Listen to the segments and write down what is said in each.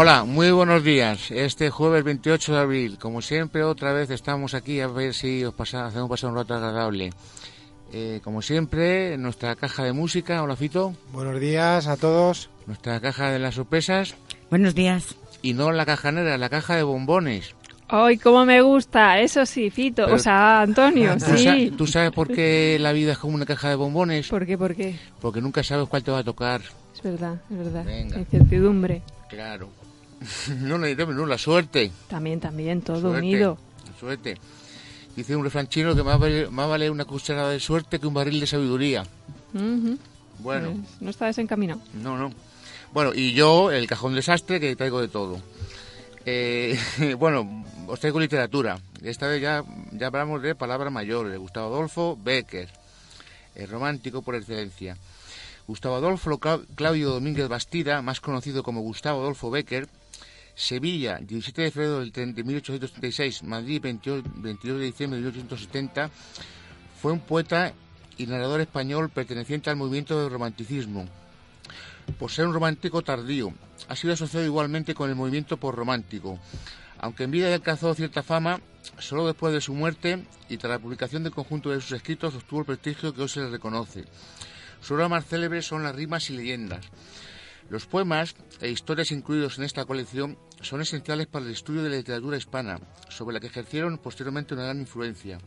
Hola, muy buenos días. Este jueves 28 de abril, como siempre, otra vez estamos aquí a ver si os pasa, hacemos pasar un rato agradable. Eh, como siempre, nuestra caja de música, hola Fito, Buenos días a todos. nuestra caja de las sorpresas Buenos días. y no la caja negra, la caja de bombones. ¡Ay, cómo me gusta! Eso sí, Fito. Pero- o sea, Antonio, ¿Tú, sa- sí. tú sabes por qué la vida es como una caja de bombones? ¿Por qué? ¿Por qué? Porque nunca sabes cuál te va a tocar. Es verdad, es verdad. Venga. Incertidumbre. Claro. no, no, no, la suerte. También, también, todo Suerte, unido. Suerte. Dice un refrán chino que más vale, más vale una cucharada de suerte que un barril de sabiduría. Bueno, Pues no está desencaminado. no, no. Bueno, y yo, el cajón desastre, que traigo de todo. Eh, bueno, os traigo literatura. Esta vez ya, ya hablamos de palabras mayores, de Gustavo Adolfo Becker, el romántico por excelencia. Gustavo Adolfo Cla- Claudio Domínguez Bastida, más conocido como Gustavo Adolfo Becker, Sevilla, 17 de febrero de 1836, Madrid, 28 22 de diciembre de 1870, fue un poeta y narrador español perteneciente al movimiento del romanticismo. Por ser un romántico tardío, ha sido asociado igualmente con el movimiento romántico. Aunque en vida alcanzó cierta fama, solo después de su muerte y tras la publicación del conjunto de sus escritos obtuvo el prestigio que hoy se le reconoce. Su obra más célebre son las rimas y leyendas. Los poemas e historias incluidos en esta colección son esenciales para el estudio de la literatura hispana, sobre la que ejercieron posteriormente una gran influencia.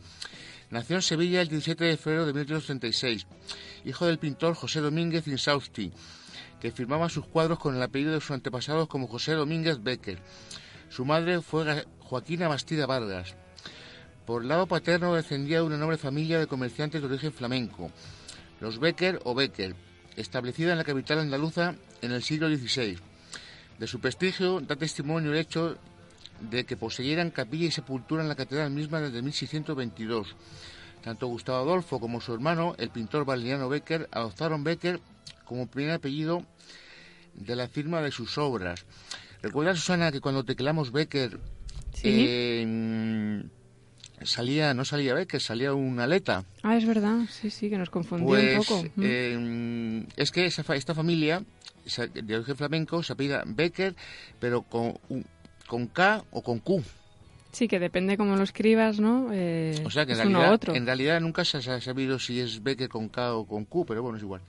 Nació en Sevilla el 17 de febrero de 1836, hijo del pintor José Domínguez Insausti, que firmaba sus cuadros con el apellido de sus antepasados como José Domínguez Becker. Su madre fue Joaquina Bastida Vargas. Por el lado paterno descendía de una noble familia de comerciantes de origen flamenco, los Becker o Becker, establecida en la capital andaluza en el siglo XVI. De su prestigio da testimonio el hecho de que poseyeran capilla y sepultura en la catedral misma desde 1622. Tanto Gustavo Adolfo como su hermano, el pintor Valeriano Becker, adoptaron Becker como primer apellido de la firma de sus obras. ¿Recuerda, Susana, que cuando teclamos Becker Sí. eh, salía, no salía Becker, salía una aleta? Ah, es verdad. Sí, sí, que nos confundió Pues un poco. Mm. eh, es que esa esta familia de origen flamenco se apellida Becker, pero con, con K o con Q. Sí, que depende cómo lo escribas, ¿no? Eh, O sea que en realidad, otro. en realidad nunca se ha sabido si es Becker con K o con Q, pero bueno, es igual.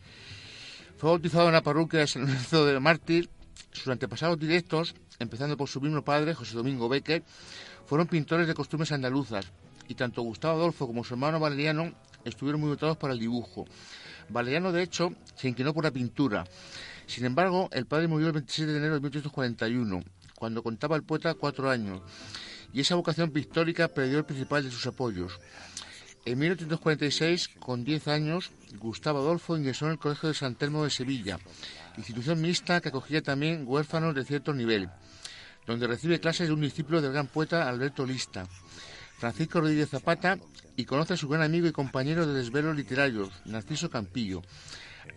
Fue bautizado en la parroquia de San Lorenzo del Mártir. Sus antepasados directos, empezando por su mismo padre, José Domingo Becker, fueron pintores de costumbres andaluzas. Y tanto Gustavo Adolfo como su hermano Valeriano estuvieron muy dotados para el dibujo. Valeriano, de hecho, se inclinó por la pintura. Sin embargo, el padre murió el 27 de enero de 1841, cuando contaba el poeta cuatro años. Y esa vocación pictórica perdió el principal de sus apoyos. En 1846, con 10 años, Gustavo Adolfo ingresó en el Colegio de San Telmo de Sevilla, institución mixta que acogía también huérfanos de cierto nivel, donde recibe clases de un discípulo del gran poeta Alberto Lista, Francisco Rodríguez Zapata, y conoce a su gran amigo y compañero de desvelos literarios, Narciso Campillo.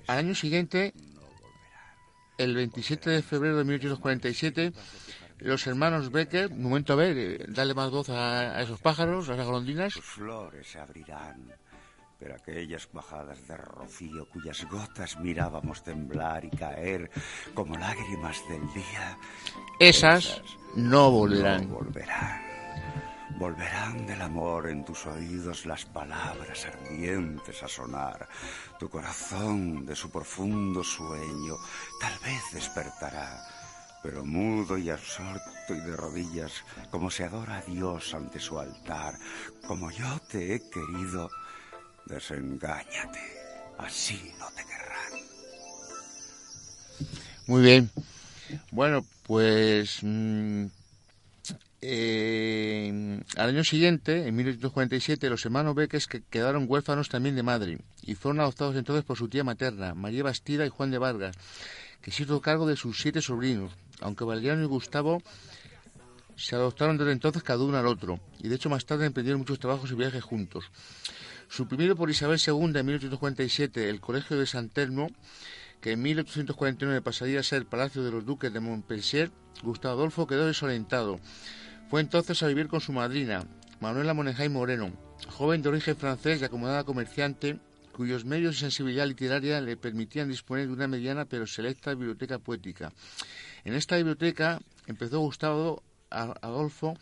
Al año siguiente, el 27 de febrero de 1847, los hermanos Becker, momento a ver, eh, dale más voz a, a esos pájaros, a esas golondrinas. Tus flores se abrirán, pero aquellas cuajadas de rocío cuyas gotas mirábamos temblar y caer como lágrimas del día, Esas no volverán. no volverán. Volverán del amor en tus oídos las palabras ardientes a sonar. Tu corazón de su profundo sueño tal vez despertará, pero mudo y absorto y de rodillas, como se adora a Dios ante su altar, como yo te he querido, desengáñate, así no te querrán. Muy bien. Bueno, pues mm, eh, al año siguiente, en 1847, los hermanos Beques que quedaron huérfanos también de madre y fueron adoptados entonces por su tía materna, María Bastida y Juan de Vargas, que se hizo cargo de sus siete sobrinos, aunque Valeriano y Gustavo se adoptaron desde entonces cada uno al otro, y de hecho más tarde emprendieron muchos trabajos y viajes juntos. Suprimido por Isabel II en 1847 el Colegio de San Telmo, que en 1849 pasaría a ser el Palacio de los Duques de Montpensier, Gustavo Adolfo quedó desorientado. Fue entonces a vivir con su madrina, Manuela Monejay Moreno, joven de origen francés y acomodada comerciante, cuyos medios y sensibilidad literaria le permitían disponer de una mediana pero selecta biblioteca poética. En esta biblioteca empezó Gustavo Adolfo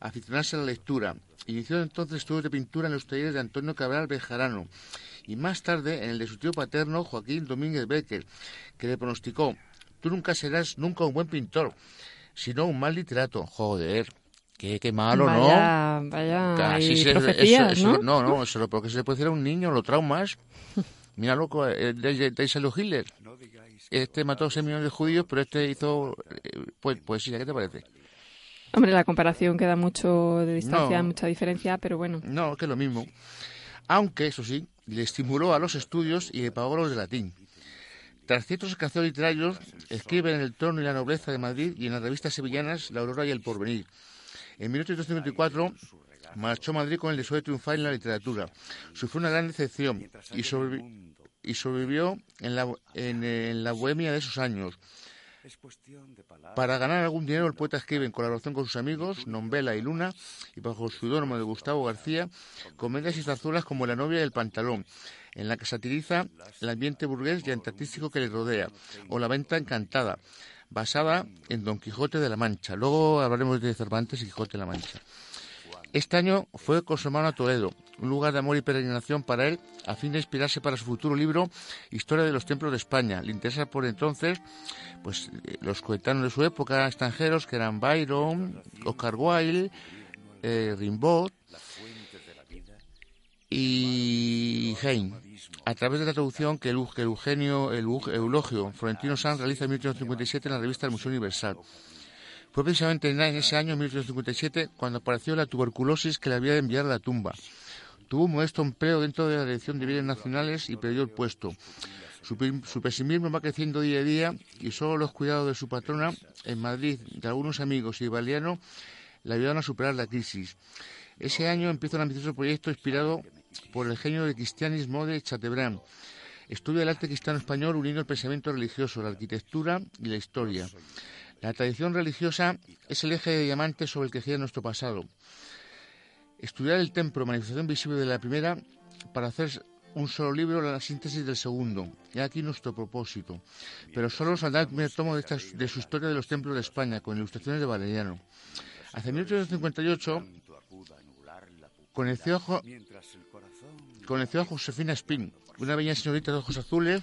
a aficionarse a la lectura. Inició entonces estudios de pintura en los talleres de Antonio Cabral Bejarano y más tarde en el de su tío paterno Joaquín Domínguez Becker, que le pronosticó, tú nunca serás nunca un buen pintor, sino un mal literato. Joder, qué, qué malo, vaya, ¿no? Vaya, Casi se- profecías, eso- eso- ¿no? no, no, eso lo porque se le puede decir a un niño, lo traumas. Mira, loco, eh, Isalo Hitler. Este mató a 6 millones de judíos, pero este hizo eh, pues, poesía. ¿Qué te parece? Hombre, la comparación queda mucho de distancia, No. mucha diferencia, pero bueno. No, que es lo mismo. Aunque, eso sí, le estimuló a los estudios y le pagó los de latín. Tras ciertos escaseos literarios, escribe en El Trono y la Nobleza de Madrid y en las revistas sevillanas La Aurora y El Porvenir. En 1854 marchó Madrid con el deseo de triunfar en la literatura. Sufrió una gran decepción y, sobrevi- y sobrevivió en la, bohemia de esos años. Para ganar algún dinero, el poeta escribe en colaboración con sus amigos, Nombela y Luna, y bajo el seudónimo de Gustavo García, comedias y zarzuelas como La novia y el pantalón, en la que satiriza el ambiente burgués y antiartístico que le rodea, o La venta encantada, basada en Don Quijote de la Mancha. Luego hablaremos de Cervantes y Quijote de la Mancha. Este año fue con su hermano a Toledo, un lugar de amor y peregrinación para él, a fin de inspirarse para su futuro libro Historia de los Templos de España. Le interesa por entonces pues eh, los coetanos de su época extranjeros que eran Byron, Oscar Wilde, eh, Rimbaud y Heine, a través de la traducción que, Eugenio el Eu- Eulogio Florentino Sanz realiza en 1857 en la revista del Museo Universal. Fue precisamente en ese año, en 1857, cuando apareció la tuberculosis que le había de enviar a la tumba. Tuvo un modesto empleo dentro de la Dirección de Bienes Nacionales y perdió el puesto. Su, pe- su pesimismo va creciendo día a día y solo los cuidados de su patrona en Madrid, de algunos amigos y Baliano, le ayudaron a superar la crisis. Ese año empieza un ambicioso proyecto inspirado por el genio del cristianismo de Chateaubriand. Estudia el arte cristiano español uniendo el pensamiento religioso, la arquitectura y la historia. La tradición religiosa es el eje de diamante sobre el que gira nuestro pasado. Estudiar el templo, manifestación visible de la primera, para hacer un solo libro, la síntesis del segundo. Y aquí nuestro propósito. Pero solo saldrá el primer tomo de, esta- de su historia de los templos de España, con ilustraciones de Valeriano. Hacia 1858 conoció a, Jo- conoció a Josefina Spin, una bella señorita de ojos azules,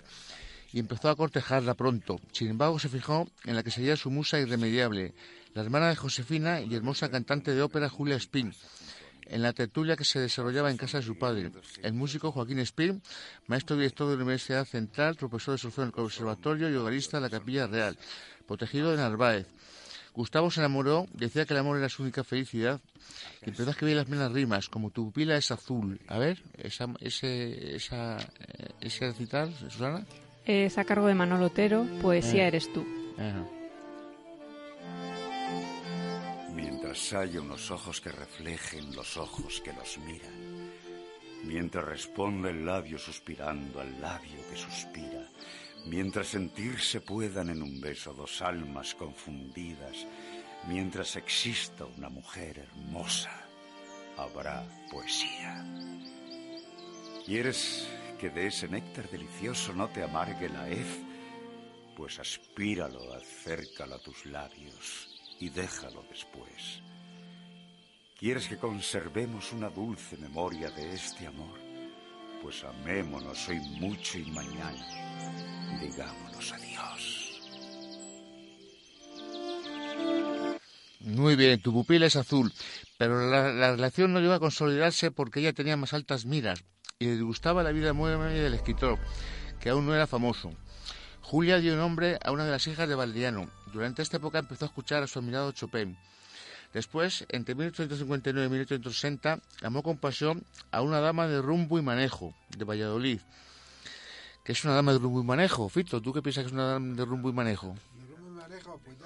y empezó a cortejarla pronto. Sin embargo, se fijó en la que sería su musa irremediable, la hermana de Josefina y hermosa cantante de ópera Julia Spin, en la tertulia que se desarrollaba en casa de su padre. El músico Joaquín Spin, maestro director de la Universidad Central, profesor de solfeo en el Conservatorio y hogarista de la Capilla Real, protegido de Narváez. Gustavo se enamoró, decía que el amor era su única felicidad, y empezó a escribir las mismas rimas, como tu pupila es azul. A ver, esa, ese, esa, eh, ese recital, Susana. Es a cargo de Manolo Otero, Poesía Eh. eres tú. Mientras haya unos ojos que reflejen los ojos que los miran. Mientras responda el labio suspirando al labio que suspira. Mientras sentirse puedan en un beso dos almas confundidas. Mientras exista una mujer hermosa, habrá poesía. ¿Quieres que de ese néctar delicioso no te amargue la hez? Pues aspíralo, acércalo a tus labios y déjalo después. ¿Quieres que conservemos una dulce memoria de este amor? Pues amémonos hoy mucho y mañana. Digámonos adiós. Muy bien, tu pupila es azul, pero la, la relación no llegó a consolidarse porque ella tenía más altas miras y le gustaba la vida muy del escritor, que aún no era famoso. Julia dio nombre a una de las hijas de Valeriano. Durante esta época empezó a escuchar a su admirado Chopin. Después, entre 1859 y 1860, amó con pasión a una dama de rumbo y manejo, de Valladolid. ¿Qué es una dama de rumbo y manejo? Fito, ¿tú qué piensas que es una dama de rumbo y manejo?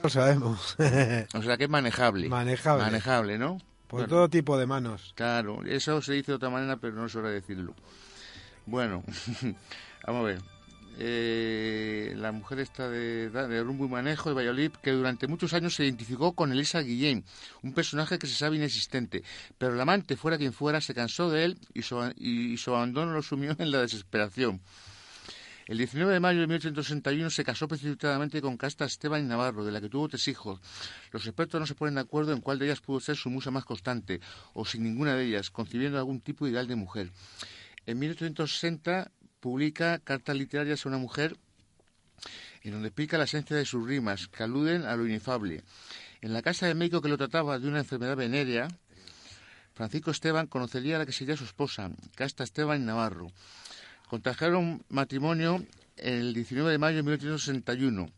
Lo sabemos. O sea que es manejable. Manejable. Manejable, ¿no? Por Bueno. todo tipo de manos. Claro, eso se dice de otra manera, pero no es hora de decirlo. Bueno, vamos a ver. Eh, la mujer está de, de rumbo y manejo de Valladolid, que durante muchos años se identificó con Elisa Guillén, un personaje que se sabe inexistente. Pero el amante, fuera quien fuera, se cansó de él y su, y su abandono lo sumió en la desesperación. El 19 de mayo de 1861 se casó precipitadamente con Casta Esteban Navarro, de la que tuvo tres hijos. Los expertos no se ponen de acuerdo en cuál de ellas pudo ser su musa más constante, o sin ninguna de ellas, concibiendo algún tipo de ideal de mujer. En 1860 publica Cartas literarias a una mujer en donde explica la esencia de sus rimas, que aluden a lo inefable. En la casa del médico que lo trataba de una enfermedad venérea, Francisco Esteban conocería a la que sería su esposa, Casta Esteban Navarro. Contrajeron matrimonio el 19 de mayo de 1861.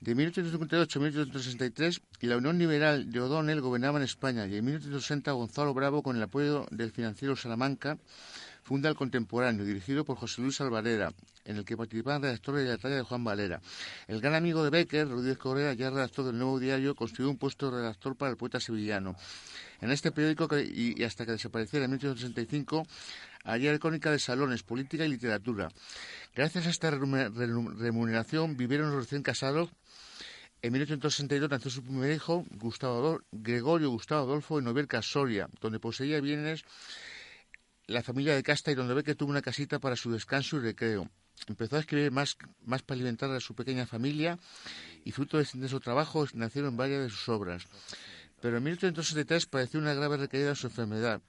De 1858 a 1863, la Unión Liberal de O'Donnell gobernaba en España y en 1860 Gonzalo Bravo, con el apoyo del financiero Salamanca, funda El Contemporáneo, dirigido por José Luis Alvarera, en el que participaban redactores de la talla de Juan Valera. El gran amigo de Becker, Rodríguez Correa, ya redactor del Nuevo Diario, construyó un puesto de redactor para el poeta sevillano. En este periódico, y, hasta que desapareciera en 1865, había crónica de salones, política y literatura. Gracias a esta remuneración vivieron los recién casados en 1862 nació su primer hijo, Gustavo Gregorio Gustavo Adolfo, en Novelca, Soria, donde poseía bienes la familia de Casta y donde ve que tuvo una casita para su descanso y recreo. Empezó a escribir más, más para alimentar a su pequeña familia y fruto de ese intenso trabajo nacieron varias de sus obras. Pero en 1873 padeció una grave recaída en su enfermedad.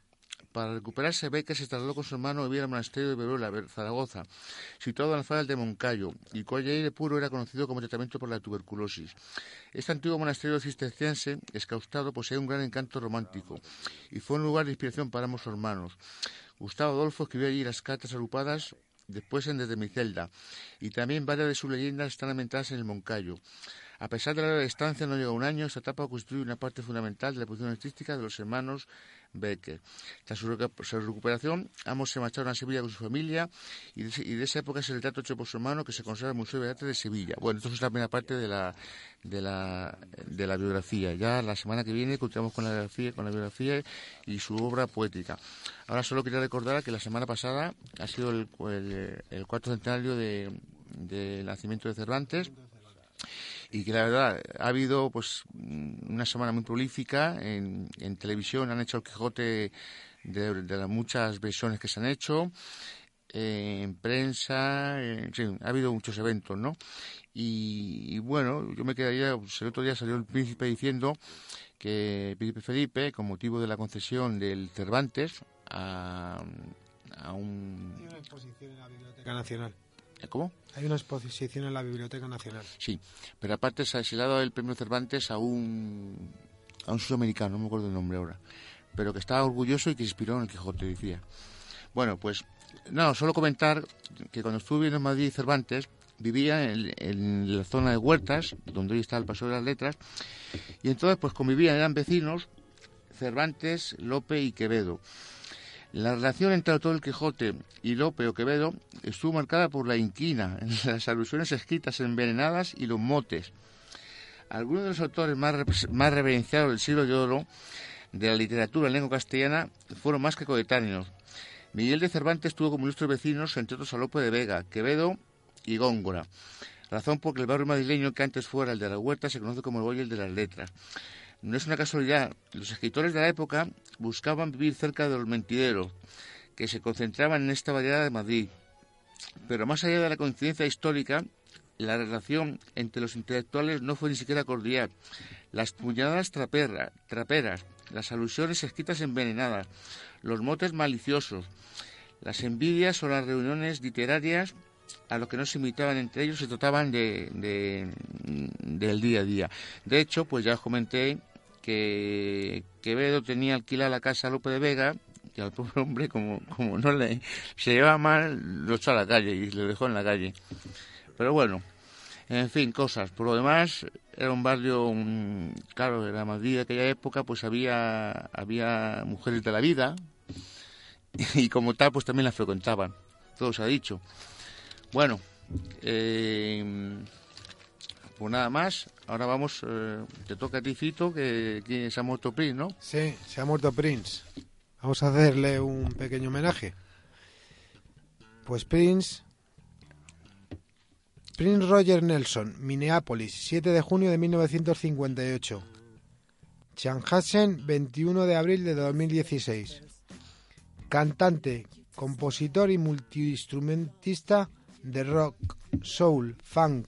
Para recuperarse, Becker se trasladó con su hermano a vivir al monasterio de Veruela, Ver- Zaragoza, situado en las faldas de Moncayo, y cuyo aire puro era conocido como tratamiento por la tuberculosis. Este antiguo monasterio cisterciense, escaustado, posee un gran encanto romántico, y fue un lugar de inspiración para ambos hermanos. Gustavo Adolfo escribió allí las cartas agrupadas después en Desde mi celda, y también varias de sus leyendas están ambientadas en el Moncayo. A pesar de la larga distancia, no llega un año, esta etapa constituye una parte fundamental de la producción artística de los hermanos Becker. Tras su, recu- su recuperación, ambos se marcharon a Sevilla con su familia y de esa época es el retrato hecho por su hermano que se conserva en el Museo de Arte de Sevilla. Bueno, esto es la primera parte de la, de la, de la biografía. Ya la semana que viene continuamos con la biografía, con la biografía y su obra poética. Ahora solo quería recordar que la semana pasada ha sido el, el- el cuarto centenario de- del nacimiento de Cervantes y que la verdad ha habido pues mm, una semana muy prolífica en, en televisión han hecho el Quijote de, las muchas versiones que se han hecho eh, en prensa en fin, ha habido muchos eventos no y, y bueno yo me quedaría pues, el otro día salió el príncipe diciendo que el príncipe Felipe con motivo de la concesión del Cervantes a, a un una exposición en la Biblioteca Nacional. ¿Cómo? Hay una exposición en la Biblioteca Nacional. Sí, pero aparte se se le ha dado el premio Cervantes a un a un sudamericano, no me acuerdo el nombre ahora, pero que estaba orgulloso y que se inspiró en el Quijote, decía. Bueno, pues no, solo comentar que cuando estuve en Madrid Cervantes vivía en, en la zona de Huertas, donde hoy está el Paso de las Letras, y entonces pues convivían, eran vecinos Cervantes, Lope y Quevedo. La relación entre el autor del Quijote y Lope o Quevedo estuvo marcada por la inquina, las alusiones escritas envenenadas y los motes. Algunos de los autores más, reverenciados del siglo de oro de la literatura en lengua castellana fueron más que coetáneos. Miguel de Cervantes tuvo como ilustres vecinos, entre otros, a Lope de Vega, Quevedo y Góngora. Razón por que el barrio madrileño, que antes fuera el de la Huerta, se conoce como el Valle de las Letras. No es una casualidad. Los escritores de la época buscaban vivir cerca de los mentideros, que se concentraban en esta variedad de Madrid. Pero más allá de la coincidencia histórica, la relación entre los intelectuales no fue ni siquiera cordial. Las puñaladas traperra- traperas, las alusiones escritas envenenadas, los motes maliciosos, las envidias o las reuniones literarias a los que no se invitaban entre ellos se trataban de, de- del día a día. De hecho, pues ya os comenté que Quevedo tenía alquilada la casa Lope de Vega y al pobre hombre, como, como no le se llevaba mal, lo echó a la calle y le dejó en la calle. Pero bueno, en fin, cosas. Por lo demás, era un barrio, claro, en la Madrid de aquella época, pues había, había mujeres de la vida y como tal, pues también las frecuentaban. Todo se ha dicho. Bueno, eh, Pues nada más, ahora vamos, eh, te toca a ti, Fito, que, que se ha muerto Prince, ¿no? Sí, se ha muerto Prince. Vamos a hacerle un pequeño homenaje. Pues Prince. Prince Roger Nelson, Minneapolis, 7 de junio de 1958. Chanhassen, 21 de abril de 2016. Cantante, compositor y multiinstrumentista de rock, soul, funk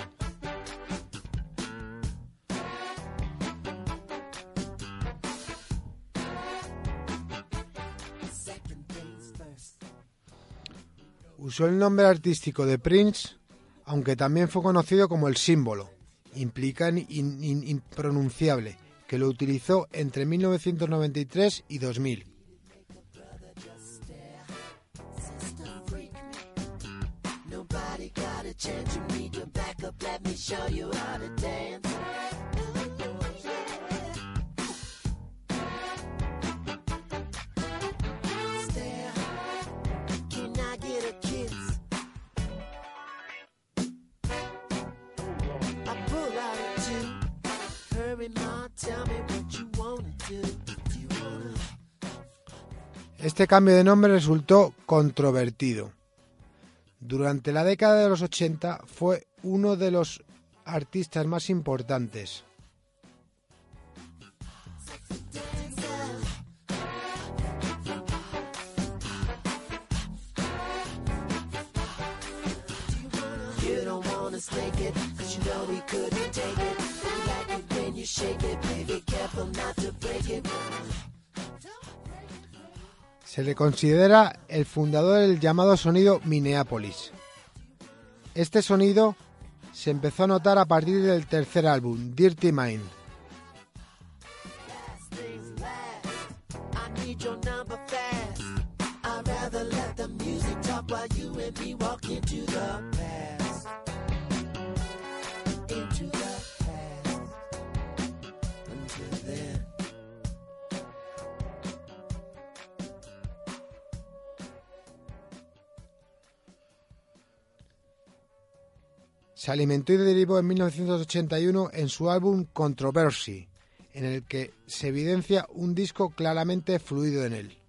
Usó el nombre artístico de Prince, aunque también fue conocido como el símbolo, implica in- in- impronunciable, que lo utilizó entre 1993 y 2000. Este cambio de nombre resultó controvertido. Durante la década de los 80 fue uno de los artistas más importantes. You know we Se le considera el fundador del llamado sonido Minneapolis. Este sonido se empezó a notar a partir del tercer álbum, Dirty Mind. Se alimentó y derivó en 1981 en su álbum Controversy, en el que se evidencia un disco claramente fluido en él.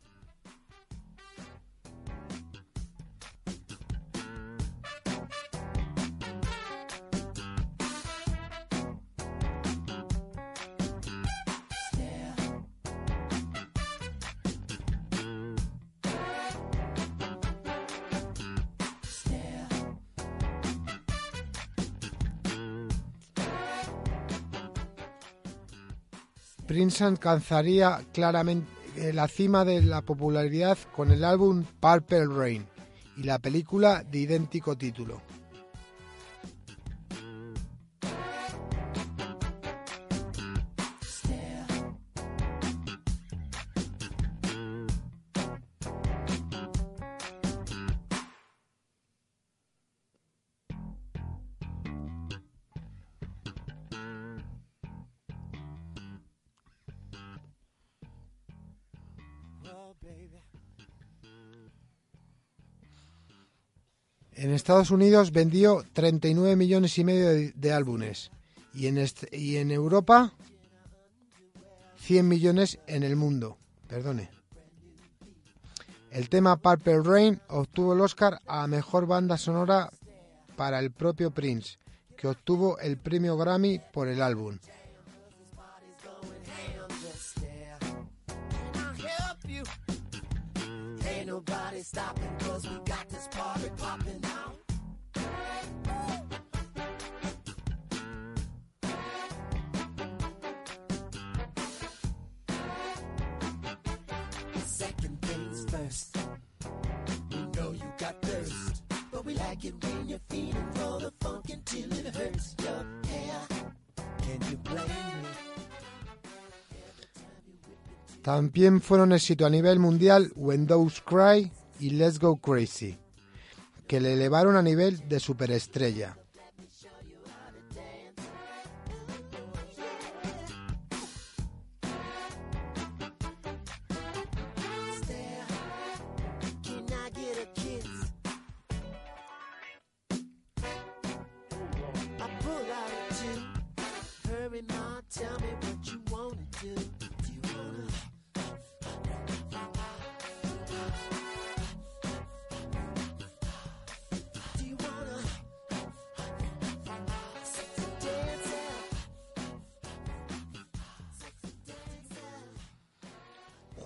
Alcanzaría claramente eh, la cima de la popularidad con el álbum Purple Rain y la película de idéntico título. En Estados Unidos vendió 39 millones y medio de, álbumes y en, y en Europa 100 millones en el mundo. Perdone. El tema Purple Rain obtuvo el Oscar a mejor banda sonora para el propio Prince, que obtuvo el premio Grammy por el álbum. Stopping, cause we got this party popping now. Second things first. We know you got thirst, but we like it when you're feeling for the funk until it hurts your hair. Can you blame me? También fueron éxito a nivel mundial When Those Cry y Let's Go Crazy, que le elevaron a nivel de superestrella.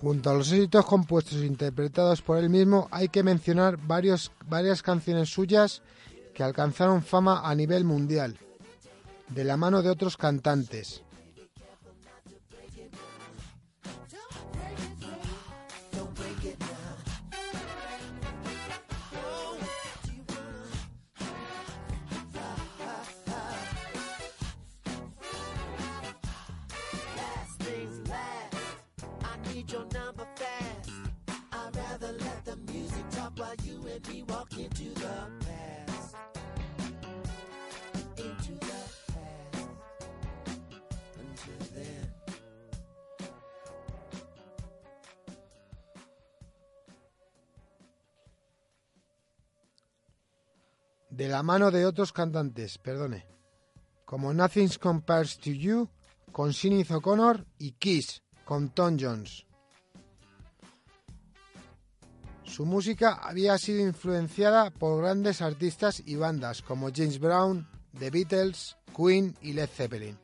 Junto a los éxitos compuestos e interpretados por él mismo, hay que mencionar varias canciones suyas que alcanzaron fama a nivel mundial, de la mano de otros cantantes. De la mano de otros cantantes, perdone, como Nothing Compares to You con Sinead O'Connor y Kiss con Tom Jones. Su música había sido influenciada por grandes artistas y bandas como James Brown, The Beatles, Queen y Led Zeppelin.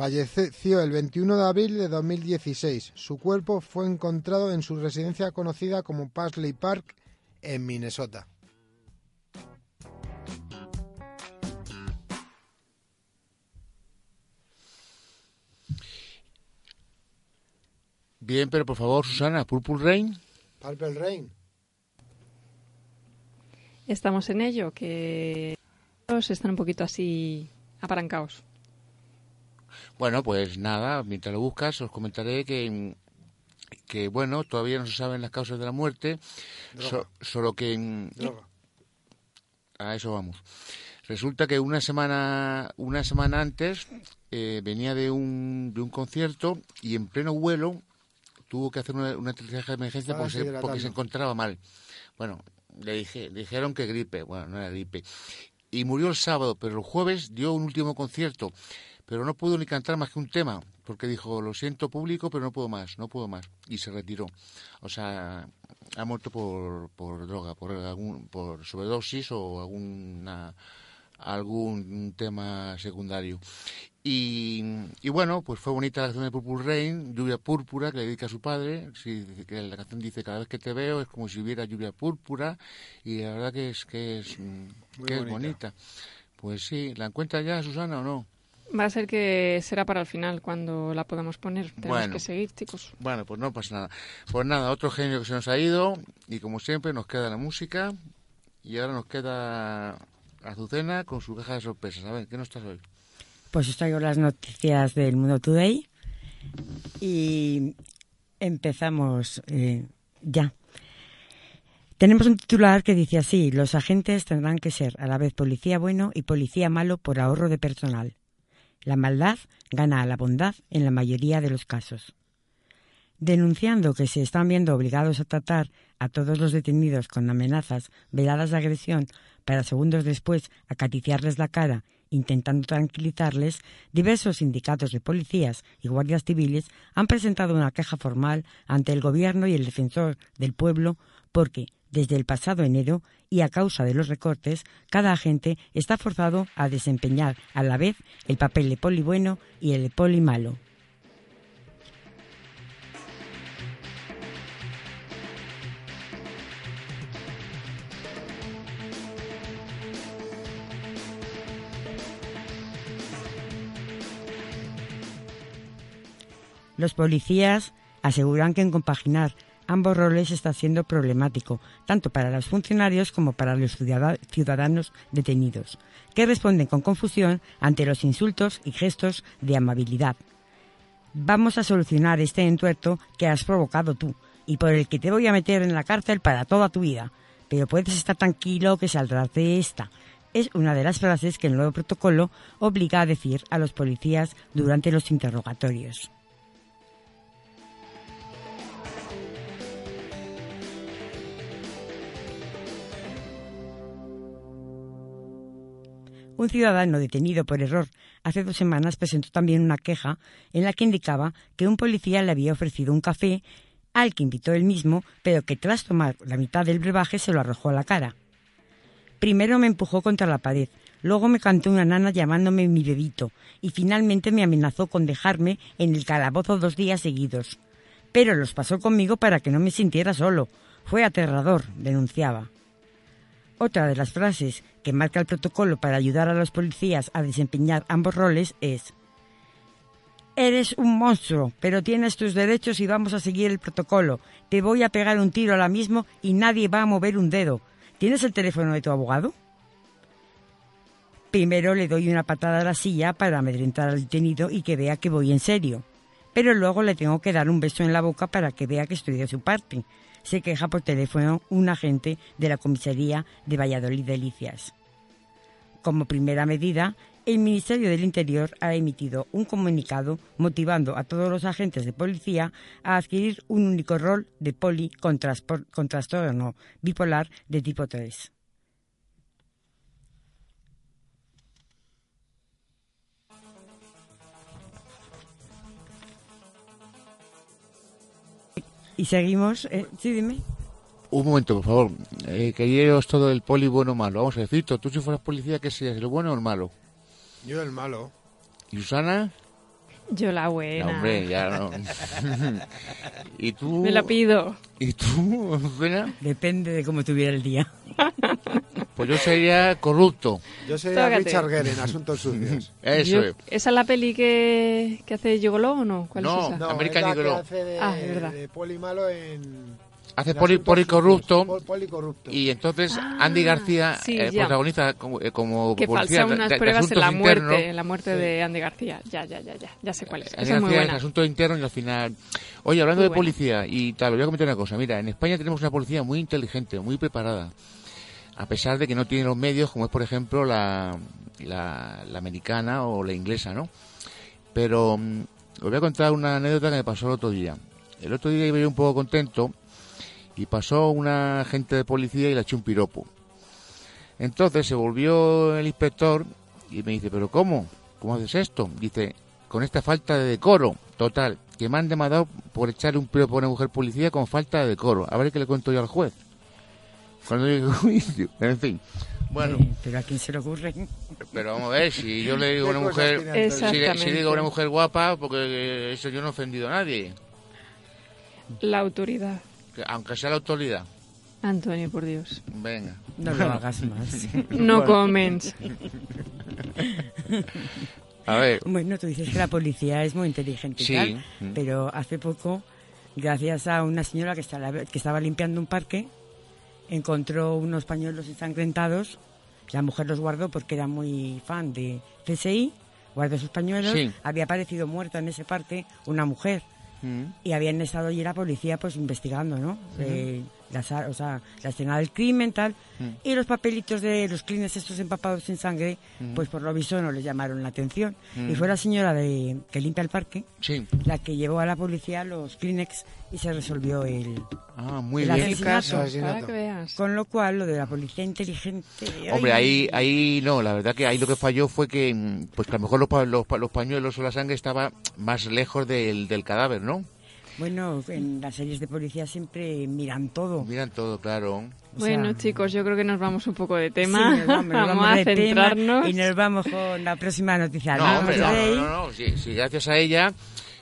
Falleció el 21 de abril de 2016. Su cuerpo fue encontrado en su residencia conocida como Paisley Park en Minnesota. Bien, pero por favor, Susana, Purple Rain. Purple Rain. Estamos en ello, que todos están un poquito así aparancados. Bueno, pues nada, mientras lo buscas, os comentaré que, que bueno, todavía no se saben las causas de la muerte, so- solo que Droga. a eso vamos. Resulta que una semana, una semana antes eh, venía de un, de un concierto y en pleno vuelo tuvo que hacer una, una aterrizaje de emergencia porque se, porque se encontraba mal. Bueno, le dije, dijeron que gripe, bueno, no era gripe. Y murió el sábado, pero el jueves dio un último concierto, pero no pudo ni cantar más que un tema, porque dijo, lo siento público, pero no puedo más, no puedo más. Y se retiró. O sea, ha muerto por, por droga, por, algún, por sobredosis o alguna algún tema secundario. Y, y bueno, pues fue bonita la canción de Purple Rain, Lluvia Púrpura, que le dedica a su padre. Sí, que la canción dice, cada vez que te veo es como si hubiera lluvia púrpura. Y la verdad que es, que es, mm, que es bonita. bonita. Pues sí, ¿la encuentra ya, Susana, o no? Va a ser que será para el final cuando la podamos poner. Tenemos Bueno. que seguir, chicos. Bueno, pues no pasa nada. Pues nada, otro genio que se nos ha ido. Y como siempre, nos queda la música. Y ahora nos queda Azucena con su caja de sorpresas. A ver, ¿qué nos traes hoy? Pues os traigo las noticias del Mundo Today y empezamos eh, ya. Tenemos un titular que dice así, los agentes tendrán que ser a la vez policía bueno y policía malo por ahorro de personal. La maldad gana a la bondad en la mayoría de los casos. Denunciando que se están viendo obligados a tratar a todos los detenidos con amenazas, veladas de agresión, para segundos después acariciarles la cara, intentando tranquilizarles, diversos sindicatos de policías y guardias civiles han presentado una queja formal ante el Gobierno y el defensor del pueblo porque, desde el pasado enero, y a causa de los recortes, cada agente está forzado a desempeñar a la vez el papel de poli bueno y el de poli malo. Los policías aseguran que en compaginar ambos roles está siendo problemático, tanto para los funcionarios como para los ciudada- ciudadanos detenidos, que responden con confusión ante los insultos y gestos de amabilidad. Vamos a solucionar este entuerto que has provocado tú y por el que te voy a meter en la cárcel para toda tu vida. Pero puedes estar tranquilo que saldrás de esta. Es una de las frases que el nuevo protocolo obliga a decir a los policías durante los interrogatorios. Un ciudadano detenido por error hace dos semanas presentó también una queja en la que indicaba que un policía le había ofrecido un café al que invitó él mismo, pero que tras tomar la mitad del brebaje se lo arrojó a la cara. Primero me empujó contra la pared, luego me cantó una nana llamándome mi bebito y finalmente me amenazó con dejarme en el calabozo dos días seguidos. Pero los pasó conmigo para que no me sintiera solo. Fue aterrador, denunciaba. Otra de las frases que marca el protocolo para ayudar a los policías a desempeñar ambos roles es Eres un monstruo, pero tienes tus derechos y vamos a seguir el protocolo. Te voy a pegar un tiro ahora mismo y nadie va a mover un dedo. ¿Tienes el teléfono de tu abogado? Primero le doy una patada a la silla para amedrentar al detenido y que vea que voy en serio. Pero luego le tengo que dar un beso en la boca para que vea que estoy de su parte. Se queja por teléfono un agente de la comisaría de Valladolid Delicias. Como primera medida, el Ministerio del Interior ha emitido un comunicado motivando a todos los agentes de policía a adquirir un único rol de poli con, con trastorno bipolar de tipo 3. Y seguimos. eh, sí, dime. Un momento, por favor. Eh, queríamos todo el poli bueno o malo. Vamos a decir, tú si fueras policía, ¿qué serías? ¿El bueno o el malo? Yo el malo. ¿Y Susana? Yo la No, buena. hombre, ya no. ¿Y tú? Me la pido. ¿Y tú, Pena? Depende de cómo tuviera el día. Pues yo sería corrupto. Yo sería Tócate. Richard Gere en Asuntos Sucios. Eso Yo- es. ¿Esa es la peli que, que hace Gigolo o no? ¿Cuál No. es esa? No, American es la que hace de, Ah, es verdad. de poli malo en... Hace poli, Asuntos poli Sucios. corrupto. Pol- poli corrupto. Y entonces Ah, Andy García, sí, el ya. protagonista como, eh, como Que policía falsa unas de- de pruebas en la muerte, internos, en la muerte de Andy García. Ya, ya, ya, ya. Ya sé cuál es. Andy Esa es muy García buena. es asunto interno y al final... Oye, hablando Muy de buena. policía y tal, voy a comentar una cosa. Mira, en España tenemos una policía muy inteligente, muy preparada. A pesar de que no tiene los medios, como es, por ejemplo, la, la, americana o la inglesa, ¿no? Pero mm, os voy a contar una anécdota que me pasó el otro día. El otro día iba yo un poco contento y pasó una agente de policía y le echó un piropo. Entonces se volvió el inspector y me dice, ¿pero cómo? ¿Cómo haces esto? Dice, con esta falta de decoro, total, que me han demandado por echarle un piropo a una mujer policía con falta de decoro. A ver qué le cuento yo al juez. Cuando llegue el juicio. En fin. Bueno, Eh, pero a quién se le ocurre. pero vamos a ver, si yo le digo a ¿Qué una mujer... Si, le- si digo a una mujer guapa, porque eso yo no he ofendido a nadie. La autoridad. Que- aunque sea la autoridad. Antonio, por Dios. Venga. No lo hagas más. No comments. A ver. Bueno, tú dices que la policía es muy inteligente y Sí. tal, pero hace poco, gracias a una señora que estaba, que estaba limpiando un parque, encontró unos pañuelos ensangrentados. La mujer los guardó porque era muy fan de CSI, guardó sus pañuelos. Sí. Había aparecido muerta en ese parque una mujer Mm. y habían estado allí la policía pues investigando, ¿no? Eh, las o sea, la escena del crimen, tal. Y los papelitos de los clines estos empapados en sangre, pues por lo visto no les llamaron la atención. Y fue la señora de, que limpia el parque Sí. la que llevó a la policía los Kleenex y se resolvió el... Ah, muy El bien. Asesinato. veas. Con lo cual, lo de la policía inteligente... Hombre, ay, ahí, ahí no, la verdad que ahí lo que falló fue que, mm, pues que a lo mejor los, pa- los, pa- los pañuelos o la sangre estaba más lejos del, del cadáver, ¿no? Bueno, en las series de policía siempre miran todo. Miran todo, claro. O Bueno, sea, chicos, yo creo que nos vamos un poco de sí, tema. nos vamos, nos vamos, vamos a centrarnos. y nos vamos con la próxima noticia. No, hombre, no, ahí. no, no, no. Si, si gracias a ella,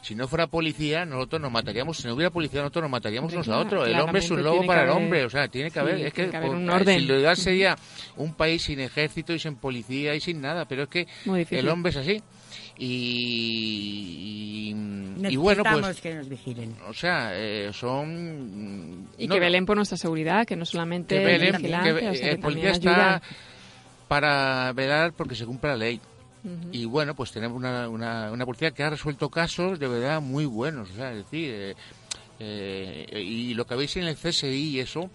si no fuera policía, nosotros nos mataríamos. Si no hubiera policía, nosotros nos mataríamos unos a otros. El hombre es un lobo para el hombre. O sea, tiene que haber. sí, es que, que haber por- un orden. Si lo ideal sería un país sin ejército y sin policía y sin nada. Pero es que el hombre es así. Y, y, y bueno, pues, que nos vigilen. o sea, eh, son... Y no- que velen por nuestra seguridad, que no solamente que velen, vigilancia, que o sea, que el policía está para velar porque se cumpla la ley. Y bueno, pues tenemos una, una, una policía que ha resuelto casos de verdad muy buenos. O sea, es decir, eh, eh, y lo que veis en el CSI y eso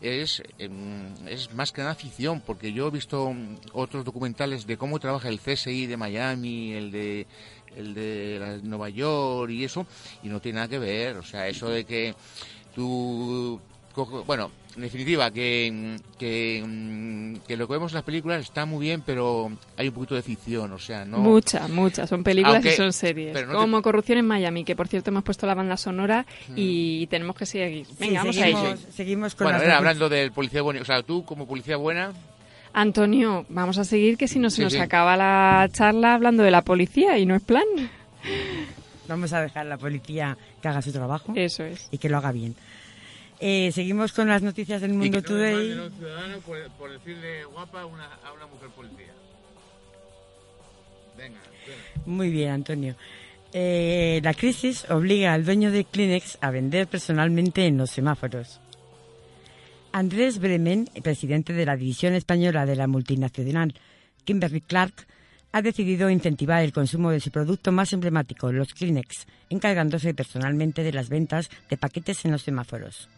es, em, es más que nada ficción, porque yo he visto otros documentales de cómo trabaja el CSI de Miami, el de el de Nueva York y eso, y no tiene nada que ver. O sea, eso de que tú... Bueno, en definitiva, que, que, que lo que vemos en las películas está muy bien, pero hay un poquito de ficción, o sea, no... Muchas, muchas. Son películas Aunque- y son series. pero no te- Como Corrupción en Miami, que por cierto hemos puesto la banda sonora y tenemos que seguir. Venga, Sí, vamos seguimos, a ello. seguimos con Bueno, las era noticias. hablando del policía bueno, o sea, tú como policía buena, Antonio, vamos a seguir que si no se Sí, nos sí. acaba la charla hablando de la policía y no es plan. Vamos a dejar a la policía que haga su trabajo Eso es. y que lo haga bien. Eh, seguimos con las noticias del Mundo Today. ciudadano por, decirle guapa a una, a una mujer policía. Venga, Muy bien, Antonio. Eh, la crisis obliga al dueño de Kleenex a vender personalmente en los semáforos. Andrés Bremen, presidente de la división española de la multinacional Kimberly Clark, ha decidido incentivar el consumo de su producto más emblemático, los Kleenex, encargándose personalmente de las ventas de paquetes en los semáforos.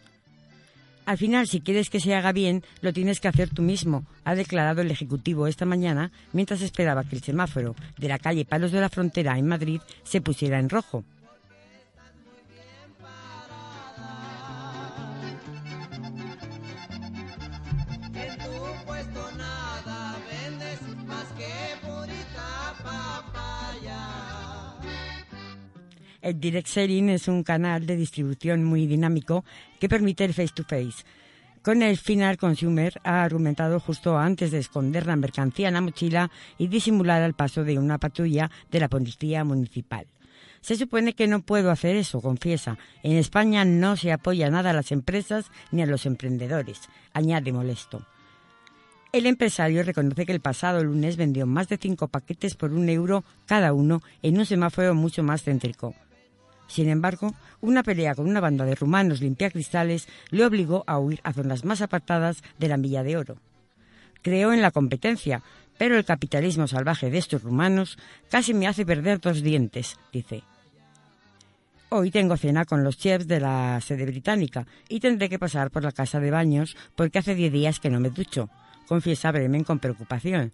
Al final, si quieres que se haga bien, lo tienes que hacer tú mismo, ha declarado el Ejecutivo esta mañana mientras esperaba que el semáforo de la calle Palos de la Frontera en Madrid se pusiera en rojo. El direct selling es un canal de distribución muy dinámico que permite el face-to-face. Con el final consumer ha argumentado justo antes de esconder la mercancía en la mochila y disimular al paso de una patrulla de la policía municipal. Se supone que no puedo hacer eso, confiesa. En España no se apoya nada a las empresas ni a los emprendedores, añade molesto. El empresario reconoce que el pasado lunes vendió más de cinco paquetes por un euro cada uno en un semáforo mucho más céntrico. Sin embargo, una pelea con una banda de rumanos limpiacristales le obligó a huir a zonas más apartadas de la Milla de Oro. Creo en la competencia, pero el capitalismo salvaje de estos rumanos casi me hace perder dos dientes, dice. Hoy tengo cena con los chefs de la sede británica y tendré que pasar por la casa de baños porque hace diez días que no me ducho, confiesa Bremen con preocupación.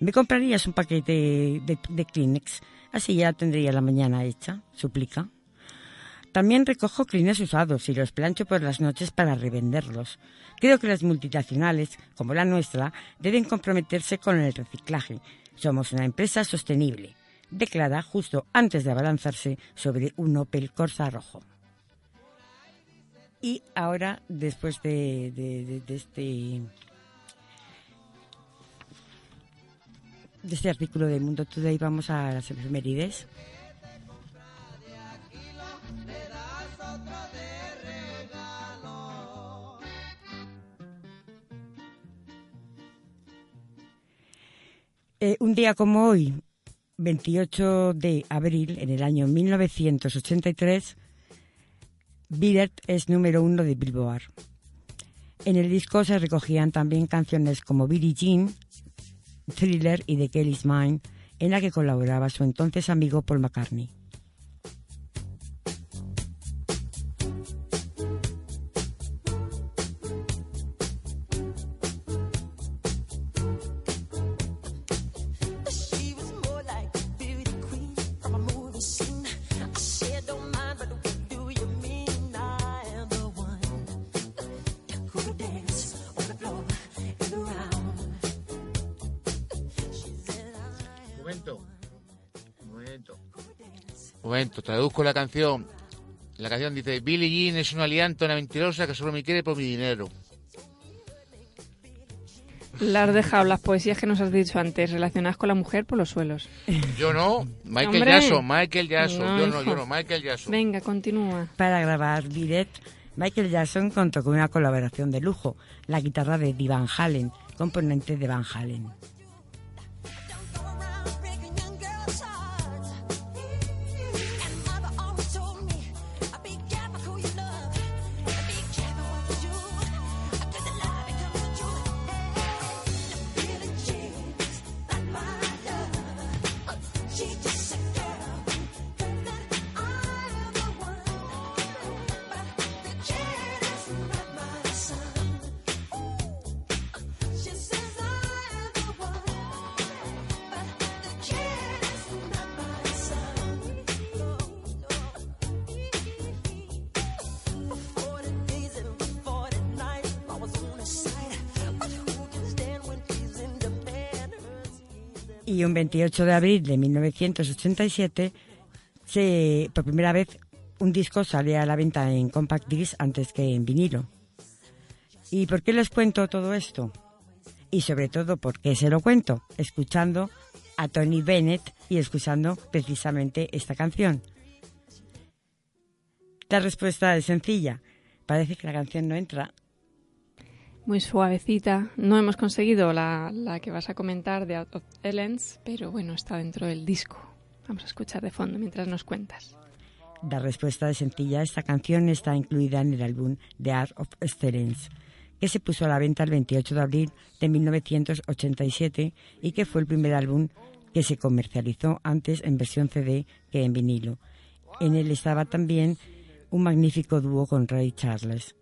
¿Me comprarías un paquete de, de Kleenex? Así ya tendría la mañana hecha, suplica. También recojo clines usados y los plancho por las noches para revenderlos. Creo que las multinacionales, como la nuestra, deben comprometerse con el reciclaje. Somos una empresa sostenible, declara justo antes de abalanzarse sobre un Opel Corsa rojo. Y ahora, después de, de- de- de este de este artículo de Mundo Today, vamos a las efemérides. Eh, un día como hoy, 28 de abril, en el año 1983, Biret es número uno de Billboard. En el disco se recogían también canciones como Billie Jean, Thriller y The Kelly's Mine, en la que colaboraba su entonces amigo Paul McCartney. Traduzco la canción. La canción dice, Billie Jean es una lianta, una mentirosa que solo me quiere por mi dinero. La has dejado las poesías que nos has dicho antes relacionadas con la mujer por los suelos. Yo no, Michael. Jackson, Michael Jackson, No, yo no, hijo. yo no, Michael Jackson. Venga, continúa. Para grabar Biret, Michael Jackson contó con una colaboración de lujo, la guitarra de Eddie Van Halen, componente de Van Halen. Y un 28 de abril de 1987, se, por primera vez, un disco sale a la venta en compact disc antes que en vinilo. ¿Y por qué les cuento todo esto? Y sobre todo, ¿por qué se lo cuento? Escuchando a Tony Bennett y escuchando precisamente esta canción. La respuesta es sencilla. Parece que la canción no entra. Muy suavecita. No hemos conseguido la, la que vas a comentar de Out of Ellens, pero bueno, está dentro del disco. Vamos a escuchar de fondo mientras nos cuentas. La respuesta es sencilla. Esta canción está incluida en el álbum The Art of Excellence, que se puso a la venta el 28 de abril de 1987 y que fue el primer álbum que se comercializó antes en versión CD que en vinilo. En él estaba también un magnífico dúo con Ray Charles.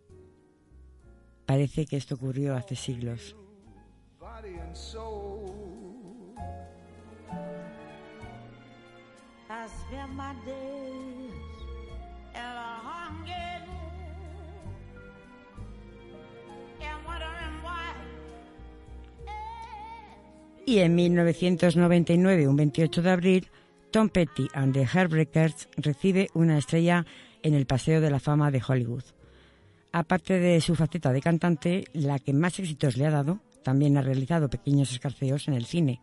Parece que esto ocurrió hace siglos. Y en 1999, un 28 de abril, Tom Petty and the Heartbreakers recibe una estrella en el Paseo de la Fama de Hollywood. Aparte de su faceta de cantante, la que más éxitos le ha dado, también ha realizado pequeños escarceos en el cine.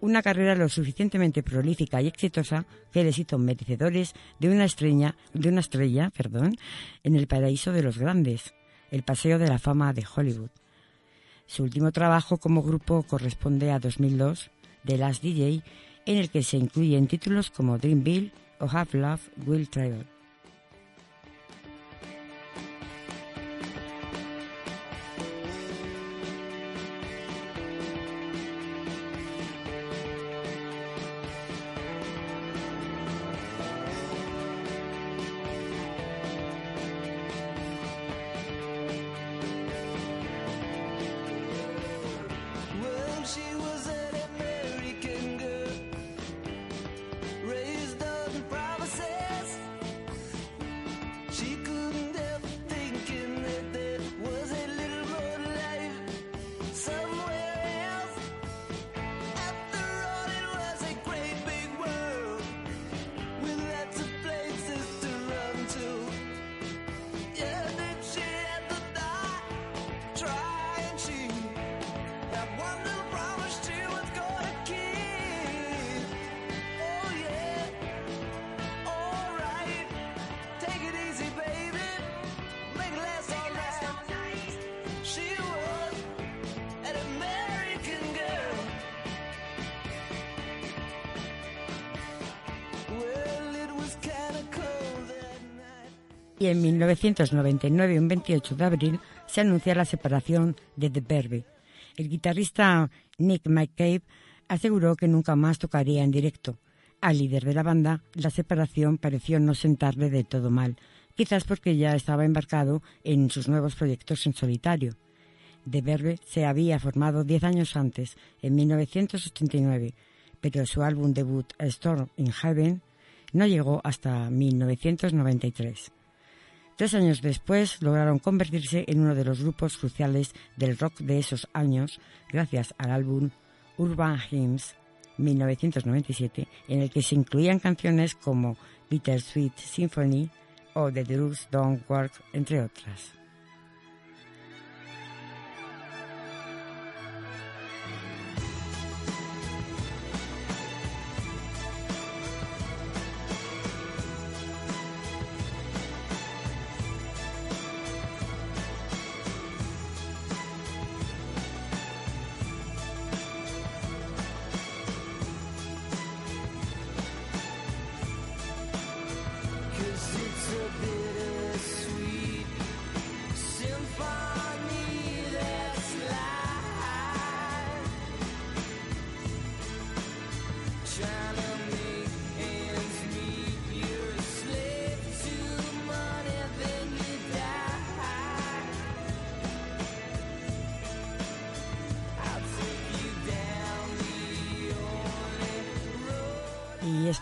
Una carrera lo suficientemente prolífica y exitosa que les hizo merecedores de una estrella, de una estrella, perdón, en el paraíso de los grandes, el Paseo de la Fama de Hollywood. Su último trabajo como grupo corresponde a 2002, The Last DJ, en el que se incluyen títulos como Dreamville o Have Love Will Travel. 1999, un 28 de abril, se anuncia la separación de The Verve. El guitarrista Nick McCabe aseguró que nunca más tocaría en directo. Al líder de la banda, la separación pareció no sentarle de todo mal, quizás porque ya estaba embarcado en sus nuevos proyectos en solitario. The Verve se había formado diez años antes, en 1989, pero su álbum debut, Storm in Heaven, no llegó hasta 1993. Tres años después lograron convertirse en uno de los grupos cruciales del rock de esos años gracias al álbum Urban Hymns 1997, en el que se incluían canciones como Bittersweet Symphony o The Drugs Don't Work, entre otras.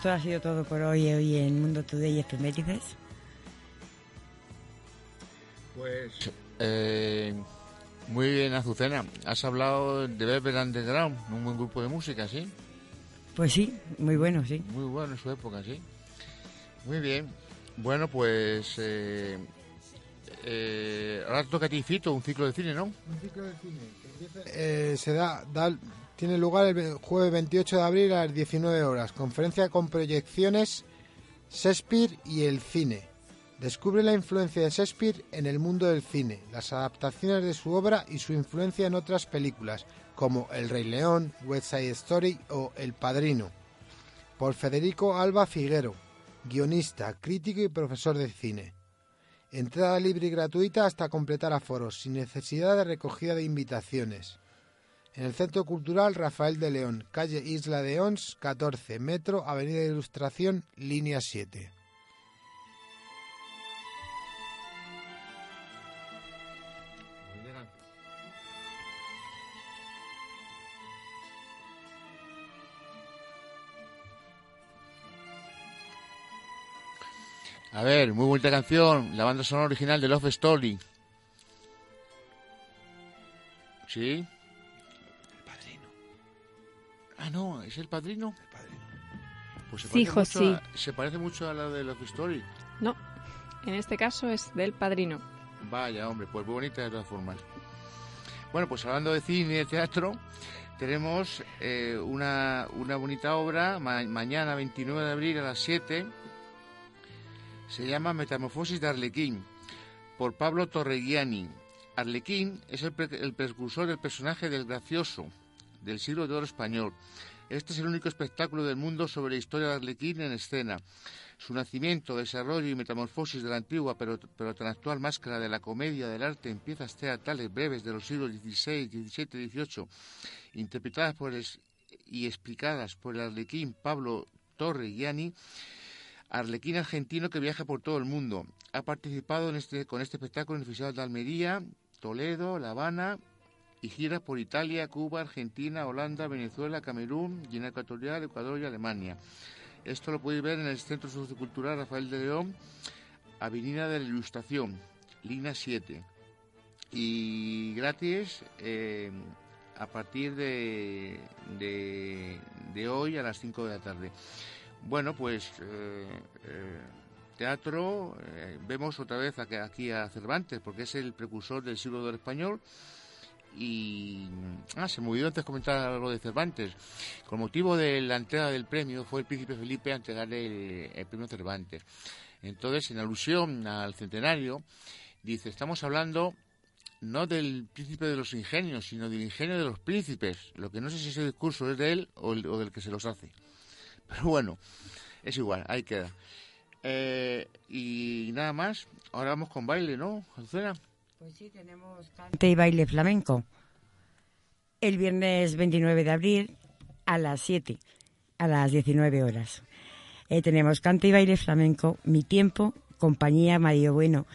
Esto ha sido todo por hoy, hoy en Mundo Today Efemérides. Pues eh, Muy bien, Azucena. Has hablado de Velvet Underground, un buen grupo de música, ¿sí? Pues sí, muy bueno, sí. Muy bueno en su época, sí. Muy bien. Bueno, pues... Eh, eh, ahora toca a ti, Fito, un ciclo de cine, ¿no? Un ciclo de cine eh, se da, da- tiene lugar el ve- jueves 28 de abril a las 19 horas. Conferencia con proyecciones Shakespeare y el cine. Descubre la influencia de Shakespeare en el mundo del cine, las adaptaciones de su obra y su influencia en otras películas, como El Rey León, West Side Story o El Padrino. Por Federico Alba Figuero, guionista, crítico y profesor de cine. Entrada libre y gratuita hasta completar aforos, sin necesidad de recogida de invitaciones. En el Centro Cultural Rafael de León, calle Isla de Ons, 14, Metro, Avenida de Ilustración, línea 7. A ver, muy bonita canción, la banda sonora original de Love Story. ¿Sí? Ah, no, ¿es el padrino? El padrino. Pues se Sí, parece, hijo, mucho a, se parece mucho a la de Love Story. No, en este caso es del padrino. Vaya, hombre, pues muy bonita de todas formas. Bueno, pues hablando de cine y de teatro, tenemos eh, una, una bonita obra, ma- mañana 29 de abril a las 7, se llama Metamorfosis de Arlequín, por Pablo Torregiani. Arlequín es el, pre- el precursor del personaje del gracioso del siglo de oro español. Este es el único espectáculo del mundo sobre la historia de Arlequín en escena. Su nacimiento, desarrollo y metamorfosis de la antigua pero, pero tan actual máscara de la comedia del arte en piezas teatrales breves de los siglos XVI, XVII y XVIII, interpretadas y explicadas por el arlequín Pablo Torre Gianni, arlequín argentino que viaja por todo el mundo. Ha participado este, con este espectáculo en el Festival de Almería, Toledo, La Habana y gira por Italia, Cuba, Argentina, Holanda, Venezuela, Camerún, Guinea Ecuatorial, Ecuador y Alemania. Esto lo podéis ver en el Centro Sociocultural Rafael de León, Avenida de la Ilustración, línea 7. Y gratis eh, a partir de, de, de hoy a las 5 de la tarde. Bueno, pues eh, eh, teatro, vemos otra vez aquí- a Cervantes, porque es el precursor del siglo del español. Y. Ah, se me olvidó antes comentar algo de Cervantes. Con motivo de la entrega del premio, fue el príncipe Felipe a entregar el, el premio Cervantes. Entonces, en alusión al centenario, dice: Estamos hablando no del príncipe de los ingenios, sino del ingenio de los príncipes. Lo que no sé si ese discurso es de él o, el- o del que se los hace. Pero bueno, es igual, ahí queda. Eh, y nada más, ahora vamos con baile, ¿no, Azucena? Pues sí, tenemos cante y baile flamenco. El viernes 29 de abril a las 7, a las 19 horas. Eh, tenemos cante y baile flamenco, Mi Tiempo, compañía Mario Bueno.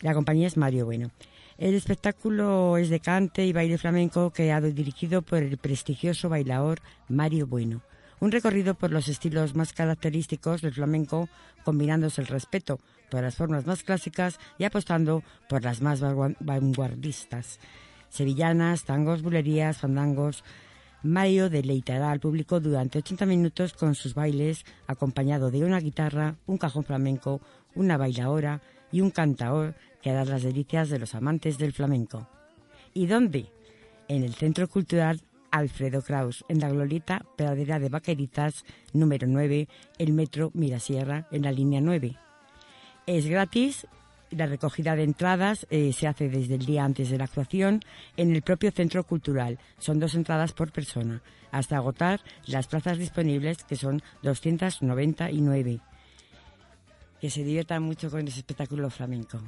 La compañía es Mario Bueno. El espectáculo es de cante y baile flamenco creado y dirigido por el prestigioso bailador Mario Bueno. Un recorrido por los estilos más característicos del flamenco, combinándose el respeto por las formas más clásicas y apostando por las más vangu- vanguardistas. Sevillanas, tangos, bulerías, fandangos. Mario deleitará al público durante 80 minutos con sus bailes, acompañado de una guitarra, un cajón flamenco, una bailaora y un cantaor que hará las delicias de los amantes del flamenco. ¿Y dónde? En el Centro Cultural Alfredo Kraus, en la Glorita Pradera de Vaqueritas, número 9, el Metro Mirasierra, en la línea 9. Es gratis. La recogida de entradas eh, se hace desde el día antes de la actuación en el propio centro cultural. Son dos entradas por persona, hasta agotar las plazas disponibles, que son 299. Que se diviertan mucho con ese espectáculo flamenco.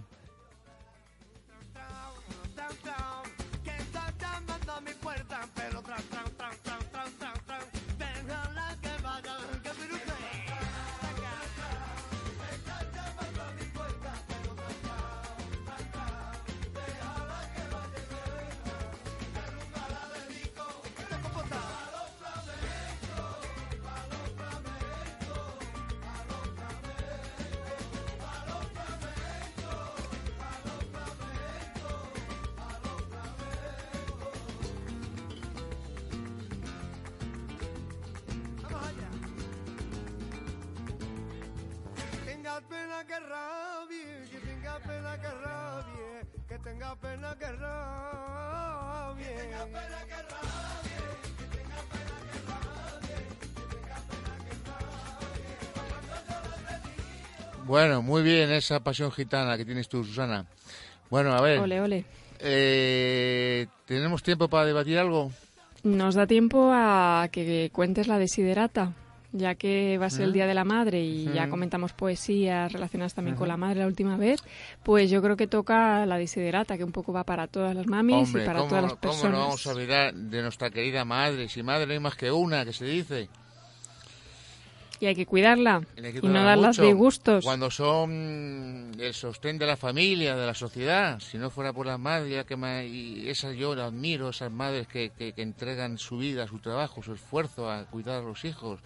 Esa pasión gitana que tienes tú, Susana. Bueno, a ver. Ole, ole. eh, ¿Tenemos tiempo para debatir algo? Nos da tiempo a que cuentes la desiderata, ya que va a ser el Día de la Madre y ya comentamos poesías relacionadas también con la madre la última vez, pues yo creo que toca la desiderata, que un poco va para todas las mamis Hombre, y para ¿cómo, todas las no- cómo personas. no vamos a olvidar de nuestra querida madre? Si madre no hay más que una, que se dice. Y hay que cuidarla Hay que y no darlas disgustos. Cuando son el sostén de la familia, de la sociedad. Si no fuera por las madres, que y esas yo las admiro, esas madres que, que, que entregan su vida, su trabajo, su esfuerzo a cuidar a los hijos.